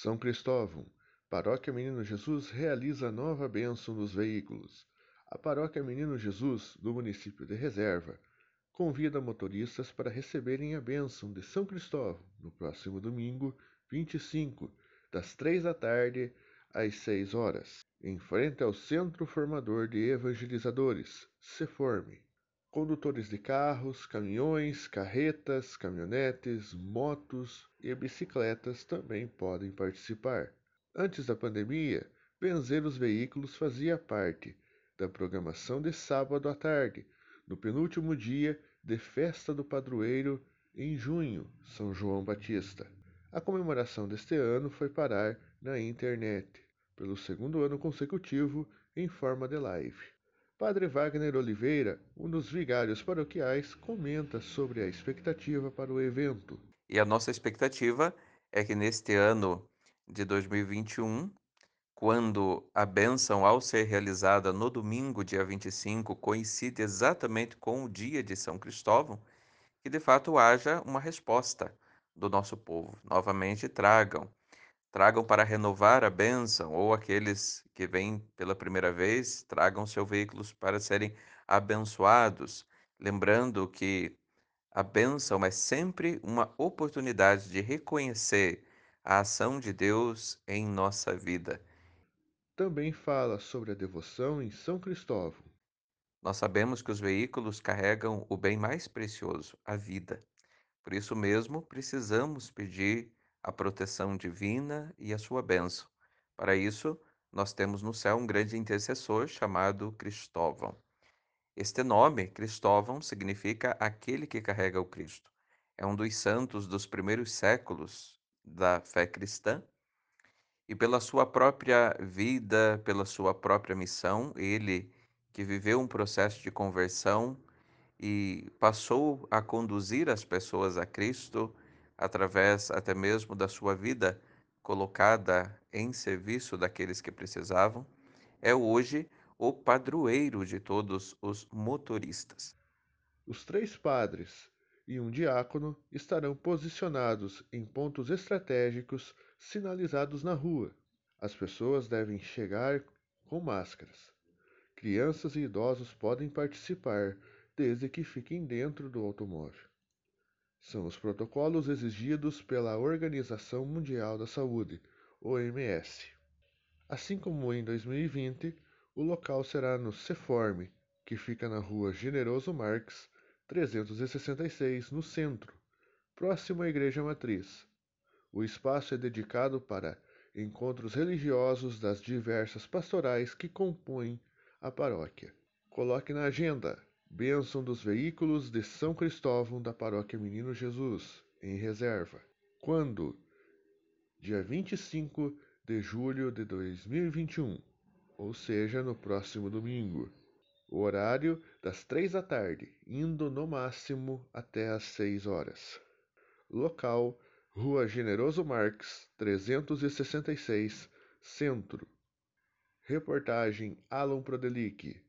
São Cristóvão, Paróquia Menino Jesus realiza nova bênção nos veículos. A Paróquia Menino Jesus, do município de Reserva, convida motoristas para receberem a bênção de São Cristóvão no próximo domingo, 25, das 3 da tarde às 6 horas, em frente ao Centro Formador de Evangelizadores, CEFORME. Condutores de carros, caminhões, carretas, caminhonetes, motos e bicicletas também podem participar. Antes da pandemia, benzer os veículos fazia parte da programação de sábado à tarde, no penúltimo dia de Festa do Padroeiro em junho, São João Batista. A comemoração deste ano foi parar na internet, pelo segundo ano consecutivo, em forma de live. Padre Wagner Oliveira, um dos vigários paroquiais, comenta sobre a expectativa para o evento. E a nossa expectativa é que neste ano de 2021, quando a bênção, ao ser realizada no domingo, dia 25, coincide exatamente com o dia de São Cristóvão, que de fato haja uma resposta do nosso povo. Novamente tragam tragam para renovar a bênção, ou aqueles que vêm pela primeira vez, tragam seus veículos para serem abençoados, lembrando que a bênção é sempre uma oportunidade de reconhecer a ação de Deus em nossa vida. Também fala sobre a devoção em São Cristóvão. Nós sabemos que os veículos carregam o bem mais precioso, a vida. Por isso mesmo, precisamos pedir a proteção divina e a sua bênção. Para isso, nós temos no céu um grande intercessor chamado Cristóvão. Este nome, Cristóvão, significa aquele que carrega o Cristo. É um dos santos dos primeiros séculos da fé cristã e pela sua própria vida, pela sua própria missão, ele que viveu um processo de conversão e passou a conduzir as pessoas a Cristo, através até mesmo da sua vida colocada em serviço daqueles que precisavam, é hoje o padroeiro de todos os motoristas. Os três padres e um diácono estarão posicionados em pontos estratégicos sinalizados na rua. As pessoas devem chegar com máscaras. Crianças e idosos podem participar, desde que fiquem dentro do automóvel são os protocolos exigidos pela Organização Mundial da Saúde, OMS. Assim como em 2020, o local será no Ceforme, que fica na rua Generoso Marques, 366, no centro, próximo à Igreja Matriz. O espaço é dedicado para encontros religiosos das diversas pastorais que compõem a paróquia. Coloque na agenda Bênção dos veículos de São Cristóvão da Paróquia Menino Jesus, em reserva. Quando? Dia 25 de julho de 2021, ou seja, no próximo domingo. O horário das três da tarde, indo no máximo até às seis horas. Local: Rua Generoso Marques, 366, Centro. Reportagem Alan Prodelic.